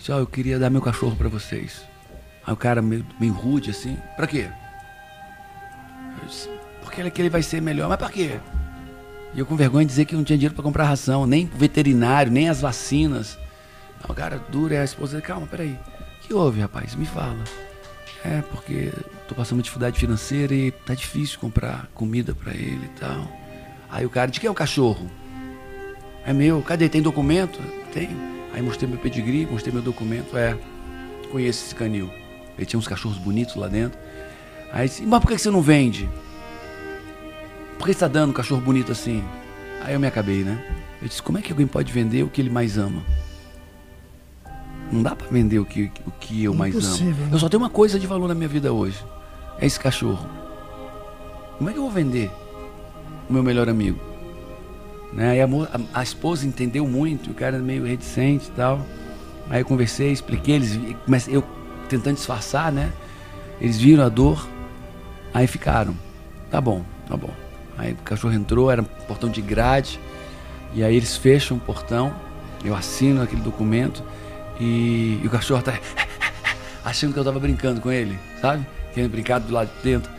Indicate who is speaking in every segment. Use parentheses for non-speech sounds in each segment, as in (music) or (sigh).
Speaker 1: Disse, ó, eu queria dar meu cachorro para vocês. Aí o cara meio, meio rude assim, pra quê? Eu disse, porque ele, que ele vai ser melhor. Mas pra quê? E eu com vergonha de dizer que não tinha dinheiro para comprar ração, nem veterinário, nem as vacinas. O cara duro, e a esposa disse, calma, peraí. O que houve, rapaz? Me fala. É, porque tô passando uma dificuldade financeira e tá difícil comprar comida para ele e tal. Aí o cara, de quem é o cachorro? É meu. Cadê? Tem documento? Tem. Aí mostrei meu pedigree, mostrei meu documento. É, conheço esse canil. Ele tinha uns cachorros bonitos lá dentro. Aí disse, mas por que você não vende? Por que você está dando um cachorro bonito assim? Aí eu me acabei, né? Eu disse, como é que alguém pode vender o que ele mais ama? Não dá para vender o que, o que eu mais amo. Né? Eu só tenho uma coisa de valor na minha vida hoje. É esse cachorro. Como é que eu vou vender o meu melhor amigo? Né? E a, a, esposa entendeu muito, o cara meio reticente e tal. Aí eu conversei, expliquei, eles, eu tentando disfarçar, né? Eles viram a dor, aí ficaram. Tá bom, tá bom. Aí o cachorro entrou, era um portão de grade, e aí eles fecham o portão, eu assino aquele documento, e, e o cachorro tá (laughs) achando que eu tava brincando com ele, sabe? Querendo brincar do lado de dentro.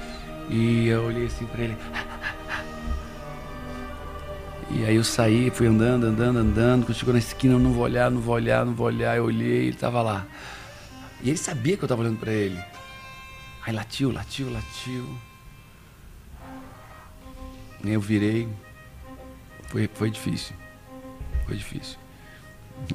Speaker 1: E eu olhei assim pra ele. E aí eu saí, fui andando, andando, andando. Quando chegou na esquina, eu não vou olhar, não vou olhar, não vou olhar. Eu olhei, ele tava lá. E ele sabia que eu tava olhando para ele. Aí latiu, latiu, latiu. Eu virei. Foi, foi difícil. Foi difícil.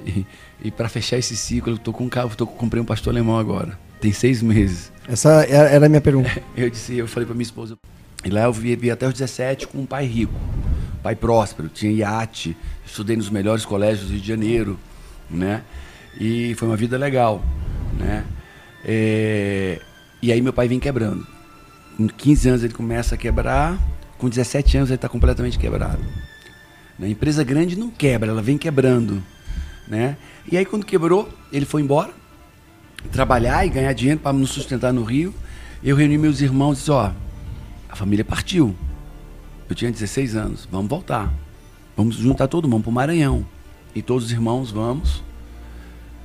Speaker 1: E, e para fechar esse ciclo, eu tô com um carro, tô, comprei um pastor alemão agora. Tem seis meses.
Speaker 2: Essa era a minha pergunta. (laughs)
Speaker 1: Eu disse, eu falei para minha esposa. E lá eu vi até os 17 com um pai rico pai próspero, tinha iate, estudei nos melhores colégios do Rio de Janeiro, né? E foi uma vida legal, né? É... E aí meu pai vem quebrando. Com 15 anos ele começa a quebrar, com 17 anos ele está completamente quebrado. Na empresa grande não quebra, ela vem quebrando, né? E aí quando quebrou, ele foi embora, trabalhar e ganhar dinheiro para nos sustentar no Rio. Eu reuni meus irmãos e disse, ó, a família partiu. Eu tinha 16 anos. Vamos voltar. Vamos juntar todo mundo para o Maranhão. E todos os irmãos vamos.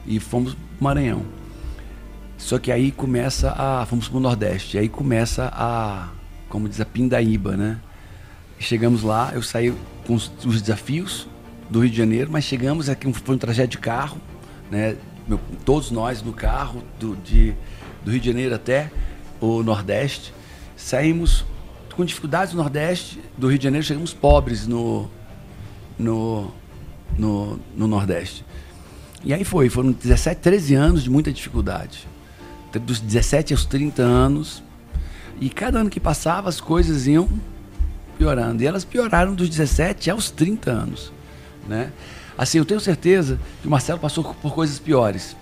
Speaker 1: E fomos para o Maranhão. Só que aí começa a. Fomos para o Nordeste. Aí começa a. Como diz a Pindaíba, né? Chegamos lá, eu saí com os, os, desafios do Rio de Janeiro, mas chegamos aqui, foi um trajeto de carro, né? Meu, todos nós no carro, do, de, do Rio de Janeiro até o Nordeste. Saímos com dificuldades no Nordeste do Rio de Janeiro, chegamos pobres no, no, no, no Nordeste. E aí foi, foram 17, 13 anos de muita dificuldade. Dos 17 aos 30 anos. E cada ano que passava, as coisas iam piorando. E elas pioraram dos 17 aos 30 anos. Né? Assim, eu tenho certeza que o Marcelo passou por coisas piores.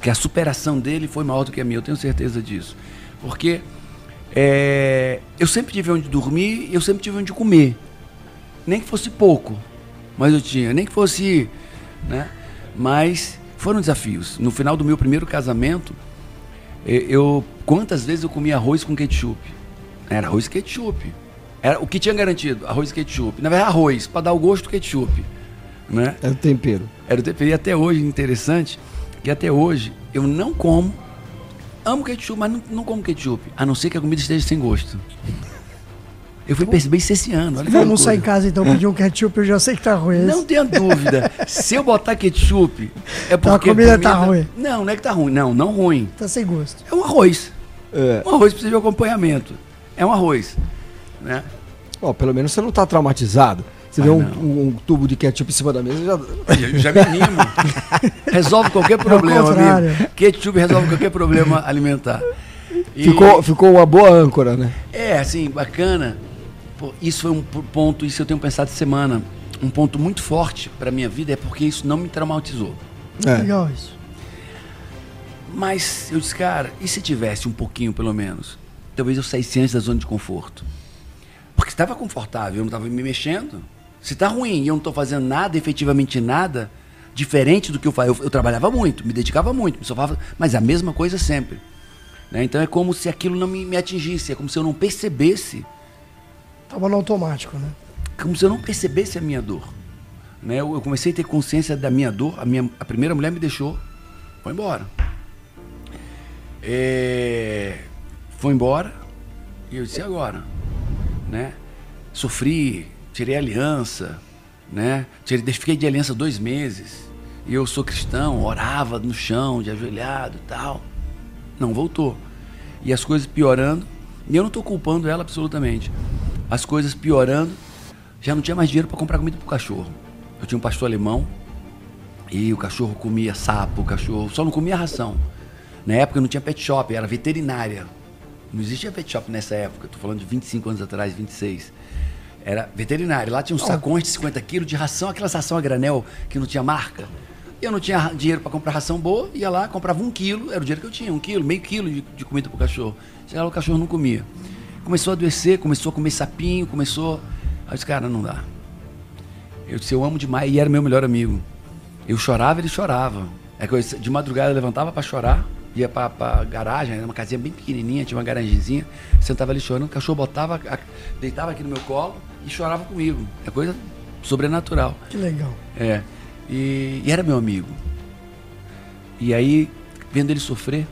Speaker 1: Que a superação dele foi maior do que a minha, eu tenho certeza disso. Porque é, eu sempre tive onde dormir, eu sempre tive onde comer. Nem que fosse pouco, mas eu tinha. Nem que fosse. Né? Mas foram desafios. No final do meu primeiro casamento, eu quantas vezes eu comia arroz com ketchup? Era arroz e ketchup. Era o que tinha garantido, arroz e ketchup. Na verdade, arroz, para dar o gosto do ketchup. Né?
Speaker 2: Era o tempero.
Speaker 1: Era o tempero. E até hoje, interessante, que até hoje eu não como amo ketchup, mas não, não como ketchup. A não ser que a comida esteja sem gosto. Eu fui perceber isso esse ano.
Speaker 3: Olha Vamos sair em casa então pedir um ketchup, eu já sei que tá ruim.
Speaker 1: Não tenha dúvida. Se eu botar ketchup, é
Speaker 3: porque. Então a comida, a comida tá ruim.
Speaker 1: Não, não é que tá ruim. Não, não ruim.
Speaker 3: Tá sem gosto.
Speaker 1: É um arroz. É. Um arroz precisa de acompanhamento. É um arroz. Né?
Speaker 2: Bom, pelo menos você não tá traumatizado. Você vê um, um, tubo de ketchup em cima da mesa,
Speaker 1: já. Eu já me animo. (laughs) resolve qualquer problema, amigo. Ketchup resolve qualquer problema alimentar.
Speaker 2: E... Ficou, ficou uma boa âncora, né?
Speaker 1: É, assim, bacana. Pô, isso foi um ponto, isso eu tenho pensado semana. Um ponto muito forte para minha vida é porque isso não me traumatizou.
Speaker 3: É. Legal isso.
Speaker 1: Mas eu disse, cara, e se tivesse um pouquinho pelo menos? Talvez eu saísse antes da zona de conforto. Porque estava confortável, eu não estava me mexendo. Se está ruim e eu não estou fazendo nada, efetivamente nada, diferente do que eu fazia. Eu, eu, trabalhava muito, me dedicava muito, me sofava, mas a mesma coisa sempre. Né? Então é como se aquilo não me, me atingisse, é como se eu não percebesse.
Speaker 3: Estava no automático, né?
Speaker 1: Como se eu não percebesse a minha dor. Né? Eu, eu, comecei a ter consciência da minha dor. A, minha, a primeira mulher me deixou foi embora. É, foi embora e eu disse, agora? Né? Sofri, tirei aliança, né? Tirei, fiquei de aliança dois meses. E eu sou cristão, orava no chão, de ajoelhado e tal. Não voltou. E as coisas piorando. E eu não estou culpando ela absolutamente. As coisas piorando. Já não tinha mais dinheiro para comprar comida para o cachorro. Eu tinha um pastor alemão e o cachorro comia sapo, o cachorro só não comia ração. Na época não tinha pet shop, era veterinária. Não existia pet shop nessa época, estou falando de 25 anos atrás, 26. Era veterinária. Lá tinha uns sacões de 50 quilos de ração, aquela ração a granel que não tinha marca. Eu não tinha dinheiro para comprar ração boa, ia lá, comprava um quilo, era o dinheiro que eu tinha, um quilo, meio quilo de, de comida para o cachorro. Chegava lá, o cachorro não comia. Começou a adoecer, começou a comer sapinho, começou. Aí eu disse, cara, não dá. Eu disse, eu amo demais, e era meu melhor amigo. Eu chorava, ele chorava. É que eu, de madrugada eu levantava para chorar, ia para a garagem, era uma casinha bem pequenininha, tinha uma garagenzinha, sentava ali chorando, o cachorro botava, deitava aqui no meu colo e chorava comigo. É coisa sobrenatural.
Speaker 3: Que legal.
Speaker 1: É. E, e era meu amigo. E aí, vendo ele sofrer,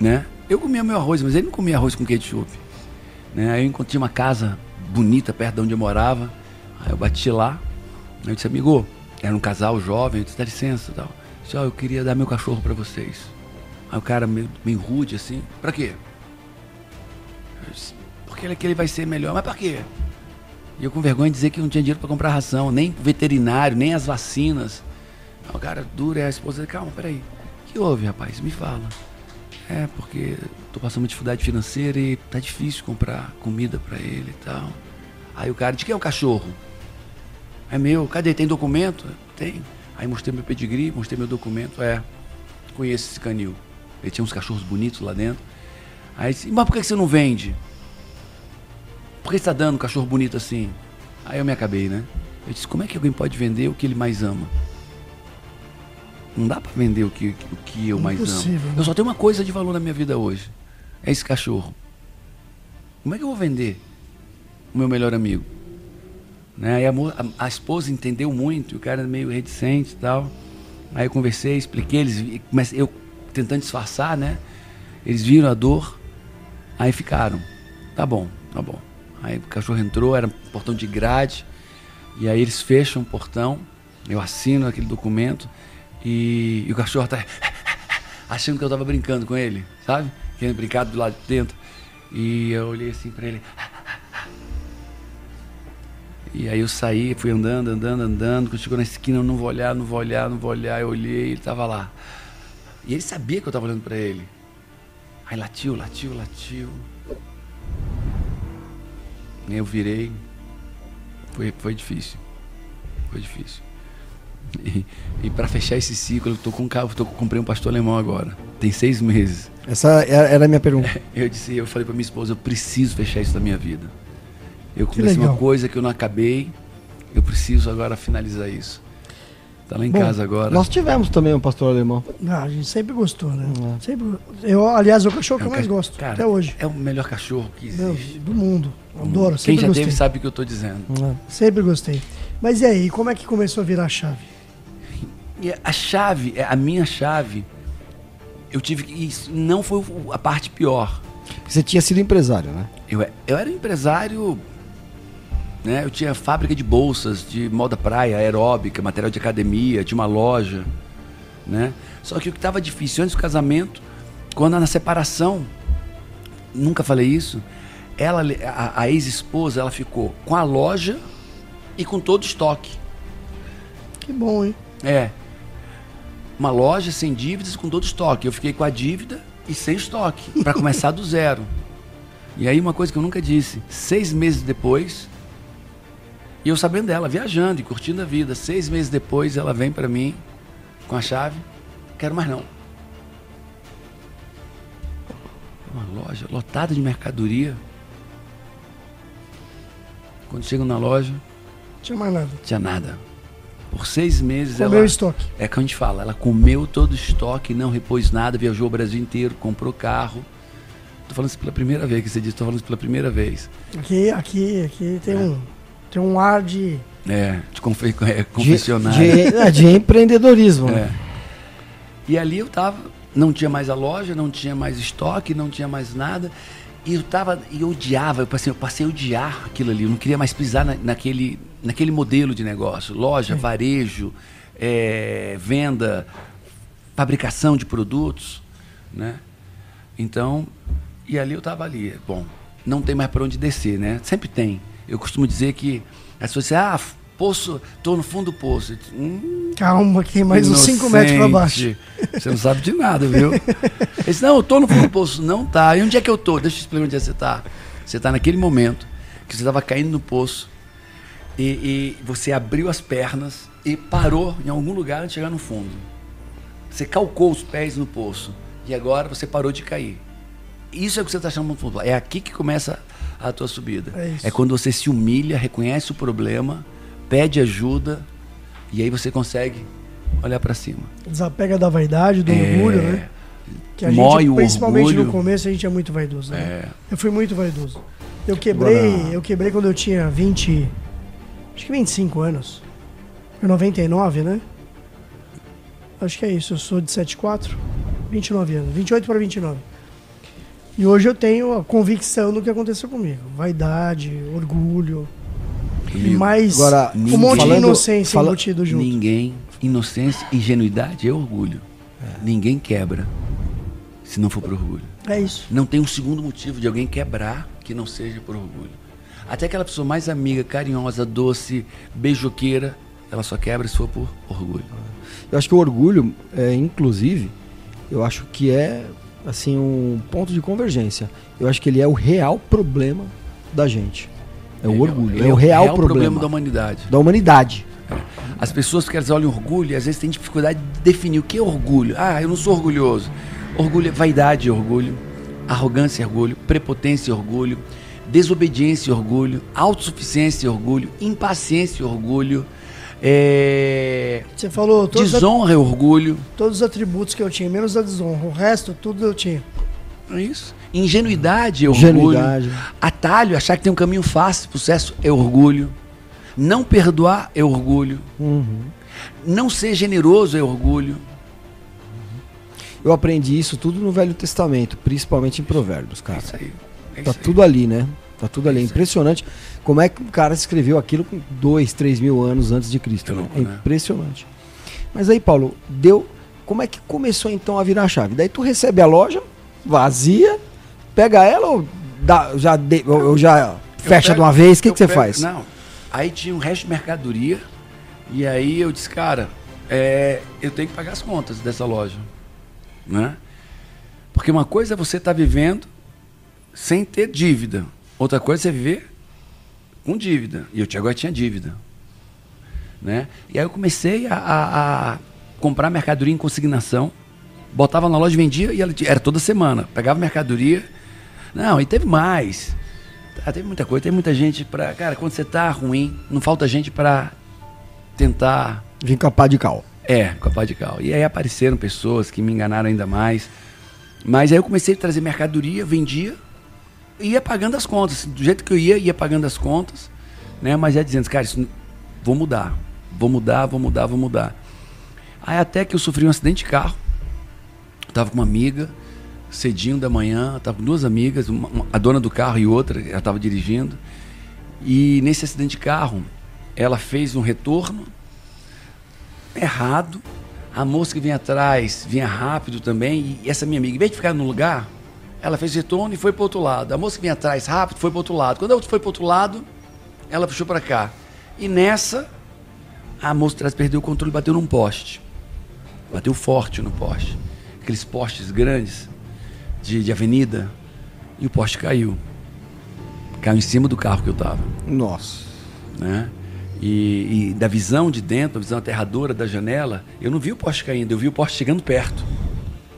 Speaker 1: né? Eu comia meu arroz, mas ele não comia arroz com ketchup. Né? Aí eu encontrei uma casa bonita perto de onde eu morava. Aí eu bati lá. Aí eu disse, amigo, era um casal jovem, eu disse, dá licença tal. Disse, oh, eu queria dar meu cachorro para vocês. Aí o cara meio, meio rude assim, pra quê? Disse, porque ele, ele vai ser melhor, mas pra quê? E eu com vergonha de dizer que não tinha dinheiro para comprar ração, nem veterinário, nem as vacinas. Aí o cara duro e a esposa, calma, peraí. O que houve, rapaz? Me fala. É, porque tô passando uma dificuldade financeira e tá difícil comprar comida para ele e tal. Aí o cara, de quem é o cachorro? É meu. Cadê? Tem documento? Tem. Aí mostrei meu pedigree, mostrei meu documento. É, conheço esse canil. Ele tinha uns cachorros bonitos lá dentro. Aí disse, mas por que você não vende? Por que você está dando um cachorro bonito assim? Aí eu me acabei, né? Eu disse, como é que alguém pode vender o que ele mais ama? Não dá para vender o que, o que eu mais amo. Né? Eu só tenho uma coisa de valor na minha vida hoje. É esse cachorro. Como é que eu vou vender o meu melhor amigo? Né? a, a, a, esposa entendeu muito, o cara meio reticente e tal. Aí eu conversei, expliquei, eles, mas eu tentando disfarçar, né? Eles viram a dor, aí ficaram. Tá bom, tá bom. Aí o cachorro entrou, era um portão de grade, e aí eles fecham o portão, eu assino aquele documento, e, e o cachorro tá (laughs) achando que eu tava brincando com ele, sabe? Querendo brincar do lado de dentro. E eu olhei assim para ele. E aí eu saí, fui andando, andando, andando. Quando chegou na esquina, eu não vou olhar, não vou olhar, não vou olhar. Eu olhei, ele tava lá. E ele sabia que eu tava olhando para ele. Aí latiu, latiu, latiu. E eu virei. Foi, foi difícil. Foi difícil. E, e para fechar esse ciclo, eu tô com um carro, tô, comprei um pastor alemão agora. Tem seis meses.
Speaker 2: Essa era a minha pergunta. (laughs)
Speaker 1: Eu disse, eu falei para minha esposa, eu preciso fechar isso da minha vida. Eu comecei uma coisa que eu não acabei, eu preciso agora finalizar isso. Tá lá em Bom, casa agora.
Speaker 2: Nós tivemos também um pastor alemão.
Speaker 3: Ah, a gente sempre gostou, né? É. Sempre, eu, aliás, é o cachorro é que eu mais gosto, cara, até hoje.
Speaker 1: É o melhor cachorro que existe.
Speaker 3: do mundo. Adoro,
Speaker 1: Quem já gostei. teve sabe o que eu estou dizendo.
Speaker 3: É. Sempre gostei. Mas e aí, como é que começou a virar a chave?
Speaker 1: E a chave, é, a minha chave, eu tive que. Isso não foi a parte pior.
Speaker 2: Você tinha sido empresário, né?
Speaker 1: Eu, eu era empresário. Né? Eu tinha fábrica de bolsas, de moda praia, aeróbica, material de academia, tinha uma loja. Né? Só que o que estava difícil antes do casamento, quando na separação, nunca falei isso, ela, a, a ex-esposa, ela ficou com a loja e com todo o estoque.
Speaker 3: Que bom, hein?
Speaker 1: É uma loja sem dívidas com todo estoque. Eu fiquei com a dívida e sem estoque, para começar do zero. (laughs) E aí uma coisa que eu nunca disse, seis meses depois, e eu sabendo dela, viajando e curtindo a vida, seis meses depois ela vem para mim com a chave, quero mais não. Uma loja lotada de mercadoria. Quando chego na loja,
Speaker 3: tinha mais nada.
Speaker 1: Tinha nada. Por seis meses
Speaker 3: comeu
Speaker 1: ela.
Speaker 3: estoque.
Speaker 1: É que a gente fala, ela comeu todo o estoque, não repôs nada, viajou o Brasil inteiro, comprou carro. Estou falando isso pela primeira vez que você disse, estou falando isso pela primeira vez.
Speaker 3: Aqui, aqui, aqui tem, é. um, tem um ar de.
Speaker 1: É, de confe (laughs) é, confessionário.
Speaker 2: De, de, é, de empreendedorismo. Né?
Speaker 1: É. E ali eu tava, não tinha mais a loja, não tinha mais estoque, não tinha mais nada. E eu tava, e eu odiava, eu passei, eu passei a odiar aquilo ali. Eu não queria mais pisar na, naquele, naquele modelo de negócio. Loja, varejo, é, venda, fabricação de produtos, né? Então, e ali eu tava ali. Bom, não tem mais para onde descer, né? Sempre tem. Eu costumo dizer que as pessoas dizem, ah, poço, tô no fundo do poço.
Speaker 3: Hum, Calma, que mais uns 5 metros para baixo.
Speaker 1: Você não sabe de nada, viu? (laughs) Ele disse, não, eu tô no fundo do poço. Não tá. E onde é que eu tô? Deixa eu te explicar onde é que você tá. Você tá naquele momento que você estava caindo no poço e, e, você abriu as pernas e parou em algum lugar antes de chegar no fundo. Você calcou os pés no poço e agora você parou de cair. Isso é o que você está chamando de fundo. É aqui que começa a tua subida. É, é quando você se humilha, reconhece o problema pede ajuda e aí você consegue olhar para cima.
Speaker 3: Desapega da vaidade, do é... orgulho, né? Que a
Speaker 1: Mói
Speaker 3: gente, principalmente
Speaker 1: orgulho.
Speaker 3: no começo, a gente é muito vaidoso. Né?
Speaker 1: É.
Speaker 3: Eu fui muito vaidoso. Eu quebrei, Agora... eu quebrei quando eu tinha 20, acho que 25 anos. Foi 99, né? Acho que é isso, eu sou de 74, 29 anos, 28 para 29. E hoje eu tenho a convicção do que aconteceu comigo. Vaidade, orgulho, mas Agora, um monte falando, de inocência fala, embutido junto.
Speaker 1: Ninguém, inocência, ingenuidade é orgulho. É. Ninguém quebra se não for por orgulho.
Speaker 3: É isso.
Speaker 1: Não tem um segundo motivo de alguém quebrar que não seja por orgulho. Até aquela pessoa mais amiga, carinhosa, doce, beijoqueira, ela só quebra se for por orgulho.
Speaker 2: Eu acho que o orgulho, é, inclusive, eu acho que é assim um ponto de convergência. Eu acho que ele é o real problema da gente. É o orgulho. É, é, o real, real problema. problema
Speaker 1: da humanidade.
Speaker 2: Da humanidade.
Speaker 1: É. As pessoas que elas olham orgulho, às vezes têm dificuldade de definir o que é orgulho. Ah, eu não sou orgulhoso. Orgulho é vaidade e orgulho, arrogância e orgulho, prepotência e orgulho, desobediência e orgulho, autossuficiência e orgulho, impaciência e orgulho. É...
Speaker 3: Você falou
Speaker 1: desonra e orgulho.
Speaker 3: Todos os atributos que eu tinha, menos a desonra. O resto, tudo eu tinha.
Speaker 1: É isso. Ingenuidade é orgulho. Ingenuidade. Atalho, achar que tem um caminho fácil sucesso é orgulho. Não perdoar é orgulho. Uhum. Não ser generoso é orgulho.
Speaker 2: Eu aprendi isso tudo no Velho Testamento, principalmente em Provérbios, cara. É isso aí. É tá isso tudo
Speaker 1: aí.
Speaker 2: ali, né? Tá tudo ali. É impressionante como é que o cara escreveu aquilo com dois, três mil anos antes de Cristo. Né? É né? impressionante. Mas aí, Paulo, deu. Como é que começou então a virar a chave? Daí tu recebe a loja vazia, pega ela ou dá, já, de, ou, já fecha pego, de uma vez? O que, que você pego, faz?
Speaker 1: Não. Aí tinha um resto de mercadoria. E aí eu disse, cara, é, eu tenho que pagar as contas dessa loja. Né? Porque uma coisa é você estar tá vivendo sem ter dívida. Outra coisa é viver com dívida. E eu agora tinha dívida. Né? E aí eu comecei a, a, a comprar mercadoria em consignação botava na loja, vendia e ela era toda semana. Pegava mercadoria. Não, e teve mais. Ah, teve muita coisa, tem muita gente para, cara, quando você tá ruim, não falta gente para tentar
Speaker 2: a pá de cal.
Speaker 1: É, com a pá de cal. E aí apareceram pessoas que me enganaram ainda mais. Mas aí eu comecei a trazer mercadoria, vendia ia pagando as contas. Do jeito que eu ia, ia pagando as contas, né? Mas ia dizendo, cara, isso vou mudar. Vou mudar, vou mudar, vou mudar. Aí até que eu sofri um acidente de carro Tava com uma amiga, cedinho da manhã, tava com duas amigas, uma, a dona do carro e outra, ela estava dirigindo. E nesse acidente de carro, ela fez um retorno errado. A moça que vinha atrás vinha rápido também. E essa minha amiga, em vez de ficar no lugar, ela fez retorno e foi para outro lado. A moça que vinha atrás rápido foi para outro lado. Quando ela foi para outro lado, ela puxou para cá. E nessa, a moça atrás perdeu o controle e bateu num poste. Bateu forte no poste aqueles postes grandes de, de avenida, e o poste caiu. Caiu em cima do carro que eu estava.
Speaker 2: Nossa.
Speaker 1: Né? E, e, da visão de dentro, a visão aterradora da janela, eu não vi o poste caindo, eu vi o poste chegando perto.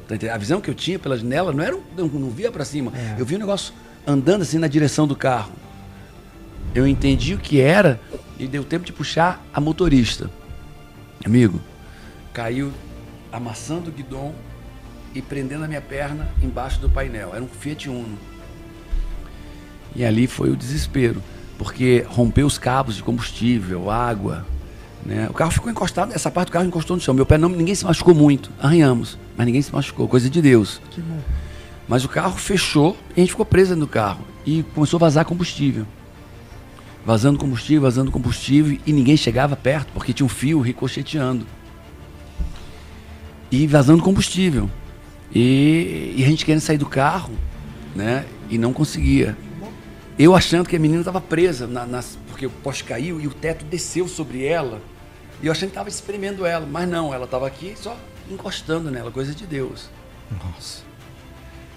Speaker 1: Tá a visão que eu tinha pela janela não era, eu não via para cima. É. Eu vi o negócio andando assim na direção do carro. Eu entendi o que era e deu tempo de puxar a motorista. Amigo, caiu amassando o guidão e prendendo a minha perna embaixo do painel. Era um Fiat Uno. E ali foi o desespero, porque rompeu os cabos de combustível, água, Né? O carro ficou encostado, essa parte do carro encostou no chão. Meu pé não, ninguém se machucou muito, arranhamos, mas ninguém se machucou, coisa de Deus.
Speaker 3: Que bom.
Speaker 1: Mas o carro fechou e a gente ficou preso do carro e começou a vazar combustível. Vazando combustível, vazando combustível e ninguém chegava perto porque tinha um fio ricocheteando. E vazando combustível. E, e a gente querendo sair do carro, né? E não conseguia. Eu achando que a menina estava presa, na, porque o poste caiu e o teto desceu sobre ela. E eu achando que estava espremendo ela, mas não, ela estava aqui só encostando nela, coisa de Deus.
Speaker 2: Nossa.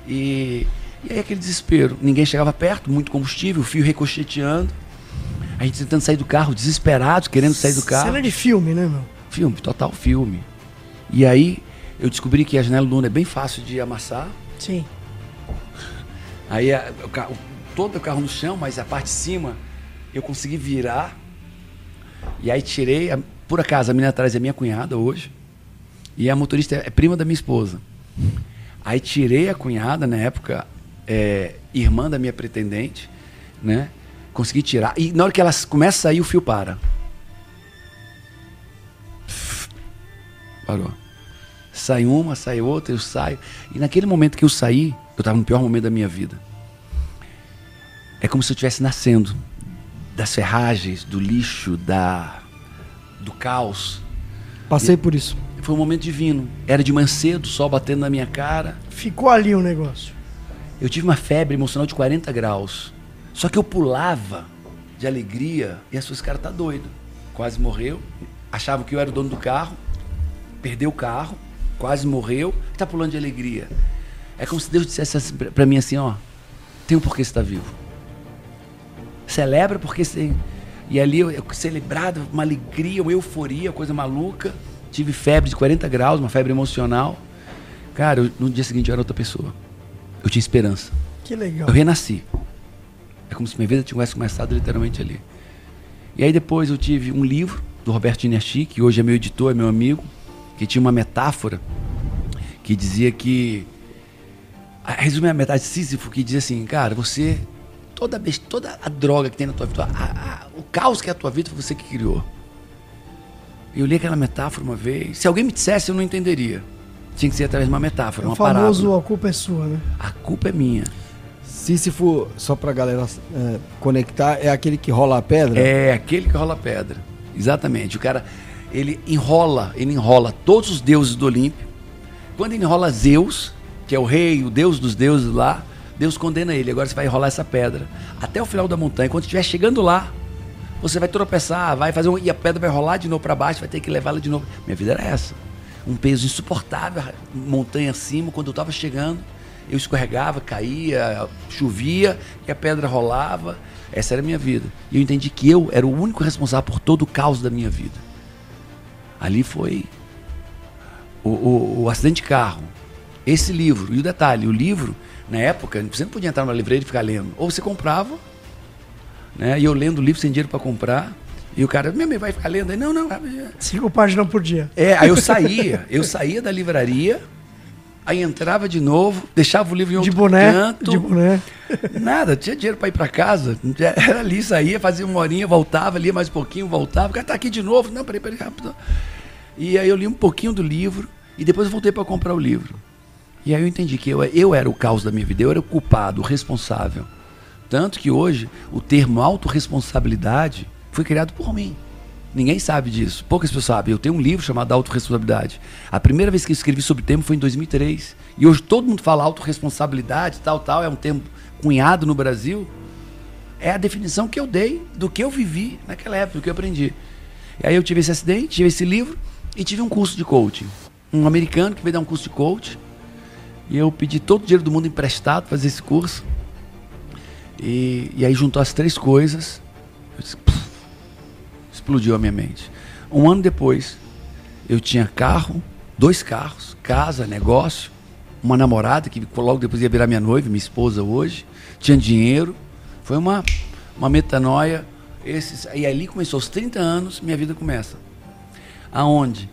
Speaker 1: E, e aí aquele desespero. Ninguém chegava perto, muito combustível, o fio ricocheteando. A gente tentando sair do carro, desesperados, querendo sair do carro.
Speaker 3: Cena de filme, né, meu?
Speaker 1: Filme, total filme. E aí eu descobri que a janela do Uno é bem fácil de amassar.
Speaker 3: Sim.
Speaker 1: Aí a- o carro, todo o carro no chão, mas a parte de cima eu consegui virar. E aí tirei, a- por acaso a menina atrás é minha cunhada hoje. E a motorista é prima da minha esposa. Aí tirei a cunhada na época, é, irmã da minha pretendente, né? Consegui tirar. E na hora que ela começa a sair, o fio para. Parou. Sai uma, sai outra, eu saio. E naquele momento que eu saí, eu estava no pior momento da minha vida. É como se eu estivesse nascendo das ferragens, do lixo, da do caos.
Speaker 2: Passei por isso.
Speaker 1: Foi um momento divino. Era de manhã cedo, sol batendo na minha cara.
Speaker 3: Ficou ali o negócio.
Speaker 1: Eu tive uma febre emocional de 40 graus. Só que eu pulava de alegria e as pessoas, cara, tá doido. Quase morreu. Achavam que eu era o dono do carro. Perdeu o carro. Quase morreu. Tá pulando de alegria. É como se Deus dissesse assim pra pra mim assim, ó. Tem um porquê você tá vivo. Celebra porque você... E ali eu, eu celebrado, uma alegria, uma euforia, coisa maluca. Tive febre de 40 graus, uma febre emocional. Cara, eu- no dia seguinte eu era outra pessoa. Eu tinha esperança.
Speaker 3: Que legal.
Speaker 1: Eu renasci. É como se minha vida tivesse começado literalmente ali. E aí depois eu tive um livro do Roberto Inerchi, que hoje é meu editor, é meu amigo, que tinha uma metáfora que dizia que. Resume a metade de Sísifo, que dizia assim, cara, você. Toda, toda a droga que tem na tua vida, a- a- o caos que é a tua vida, foi você que criou. Eu li aquela metáfora uma vez. Se alguém me dissesse, eu não entenderia. Tinha que ser através de uma metáfora,
Speaker 3: É o
Speaker 1: uma
Speaker 3: famoso
Speaker 1: parábola.
Speaker 3: a culpa é sua, né?
Speaker 1: A culpa é minha.
Speaker 2: Sísifo, só pra galera é, conectar, é aquele que rola a pedra?
Speaker 1: É aquele que rola pedra. Exatamente. O cara, ele enrola, ele enrola todos os deuses do Olímpio. Quando ele enrola Zeus, que é o rei, o deus dos deuses lá, Deus condena ele. Agora você vai enrolar essa pedra até o final da montanha. Quando estiver chegando lá, você vai tropeçar, vai fazer um, e a pedra vai rolar de novo para baixo, vai ter que levá-la de novo. Minha vida era essa. Um peso insuportável, montanha acima. Quando eu estava chegando, eu escorregava, caía, chovia e a pedra rolava. Essa era a minha vida. E eu entendi que eu era o único responsável por todo o caos da minha vida. Ali foi o, o- o acidente de carro, esse livro. E o detalhe, o livro, na época, você não podia entrar numa livraria e ficar lendo. Ou você comprava, né? E eu lendo o livro sem dinheiro para comprar. E o cara, meu, vai ficar lendo? Aí, não, não.
Speaker 3: Cinco páginas por dia.
Speaker 1: É, aí eu saía, eu saía da livraria, aí entrava de novo, deixava o livro em outro
Speaker 3: De boné.
Speaker 1: canto.
Speaker 3: De boné.
Speaker 1: Nada, tinha dinheiro para ir para casa. Era ali, saía, fazia uma horinha, voltava, lia mais um pouquinho, voltava. O cara tá aqui de novo. Não, peraí, peraí, rápido. E aí eu li um pouquinho do livro e depois eu voltei para comprar o livro. E aí eu entendi que eu, eu era o caos da minha vida, eu era o culpado, o responsável. Tanto que hoje o termo autorresponsabilidade foi criado por mim. Ninguém sabe disso. Poucas pessoas sabem. Eu tenho um livro chamado Autoresponsabilidade. A primeira vez que eu escrevi sobre o termo foi em 2003. E hoje todo mundo fala autorresponsabilidade, tal, tal. É um termo cunhado no Brasil. É a definição que eu dei do que eu vivi naquela época, do que eu aprendi. E aí eu tive esse acidente, tive esse livro e tive um curso de coaching. Um americano que veio dar um curso de coaching. E eu pedi todo o dinheiro do mundo emprestado para fazer esse curso. E, e aí juntou as três coisas. Disse, explodiu a minha mente. Um ano depois, eu tinha carro, dois carros, casa, negócio, uma namorada que logo depois ia virar minha noiva, minha esposa hoje, tinha dinheiro. Foi uma, uma metanoia. Esses, e ali começou, aos 30 anos, minha vida começa. Aonde?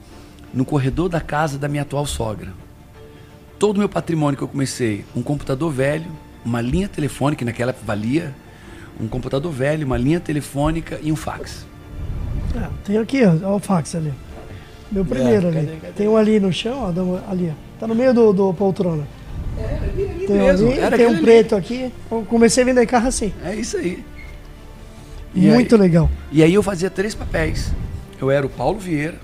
Speaker 1: No corredor da casa da minha atual sogra. Todo o meu patrimônio que eu comecei, um computador velho, uma linha telefônica, que naquela época valia, um computador velho, uma linha telefônica e um fax.
Speaker 3: É, tem aqui, ó, o fax ali. Meu primeiro
Speaker 1: cadê,
Speaker 3: ali.
Speaker 1: cadê?
Speaker 3: Tem um ali no chão, ó, ali. Tá no meio do, do poltrona. Tem um
Speaker 1: mesmo,
Speaker 3: ali, tem um
Speaker 1: ali.
Speaker 3: preto aqui. Eu comecei a vender carro assim.
Speaker 1: É isso aí. E
Speaker 3: Muito
Speaker 1: aí-
Speaker 3: legal.
Speaker 1: E aí eu fazia três papéis. Eu era o Paulo Vieira,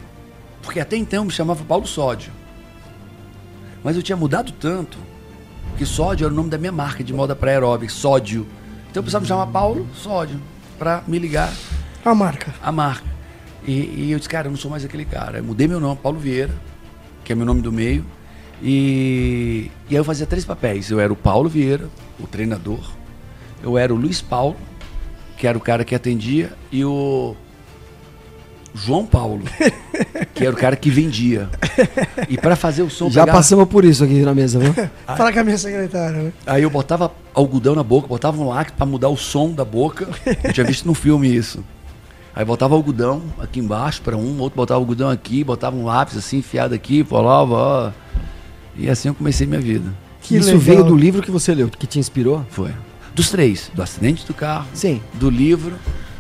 Speaker 1: porque até então me chamava Paulo Sódio. Mas eu tinha mudado tanto que Sódio era o nome da minha marca de moda para aeróbica, Sódio. Então eu precisava me chamar Paulo Sódio para me ligar
Speaker 3: A marca.
Speaker 1: à marca. E, e eu disse, cara, eu não sou mais aquele cara. Eu mudei meu nome, Paulo Vieira, que é meu nome do meio. E, e aí eu fazia três papéis. Eu era o Paulo Vieira, o treinador. Eu era o Luiz Paulo, que era o cara que atendia. E o João Paulo, que era o cara que vendia. E para fazer o som,
Speaker 2: Já
Speaker 1: pegava-
Speaker 2: passamos por isso aqui na mesa, viu? (laughs)
Speaker 3: Fala com a minha secretária, né?
Speaker 1: Aí eu botava algodão na boca, botava um lápis pra mudar o som da boca. Eu tinha visto no filme isso. Aí botava algodão aqui embaixo para um, outro botava algodão aqui, botava um lápis assim enfiado aqui, falava, ó. E assim eu comecei minha vida.
Speaker 3: Que
Speaker 2: isso
Speaker 3: legal.
Speaker 2: veio do livro que você leu, que te inspirou?
Speaker 1: Foi. Dos três, do acidente do carro,
Speaker 2: Sim.
Speaker 1: do livro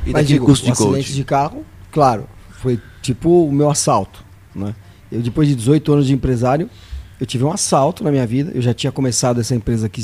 Speaker 1: e
Speaker 2: Mas
Speaker 1: daquele
Speaker 2: digo,
Speaker 1: curso
Speaker 2: o
Speaker 1: de
Speaker 2: acidente
Speaker 1: coach.
Speaker 2: de carro, claro, foi tipo o meu assalto, né? Eu depois de 18 anos de empresário, eu tive um assalto na minha vida, eu já tinha começado essa empresa que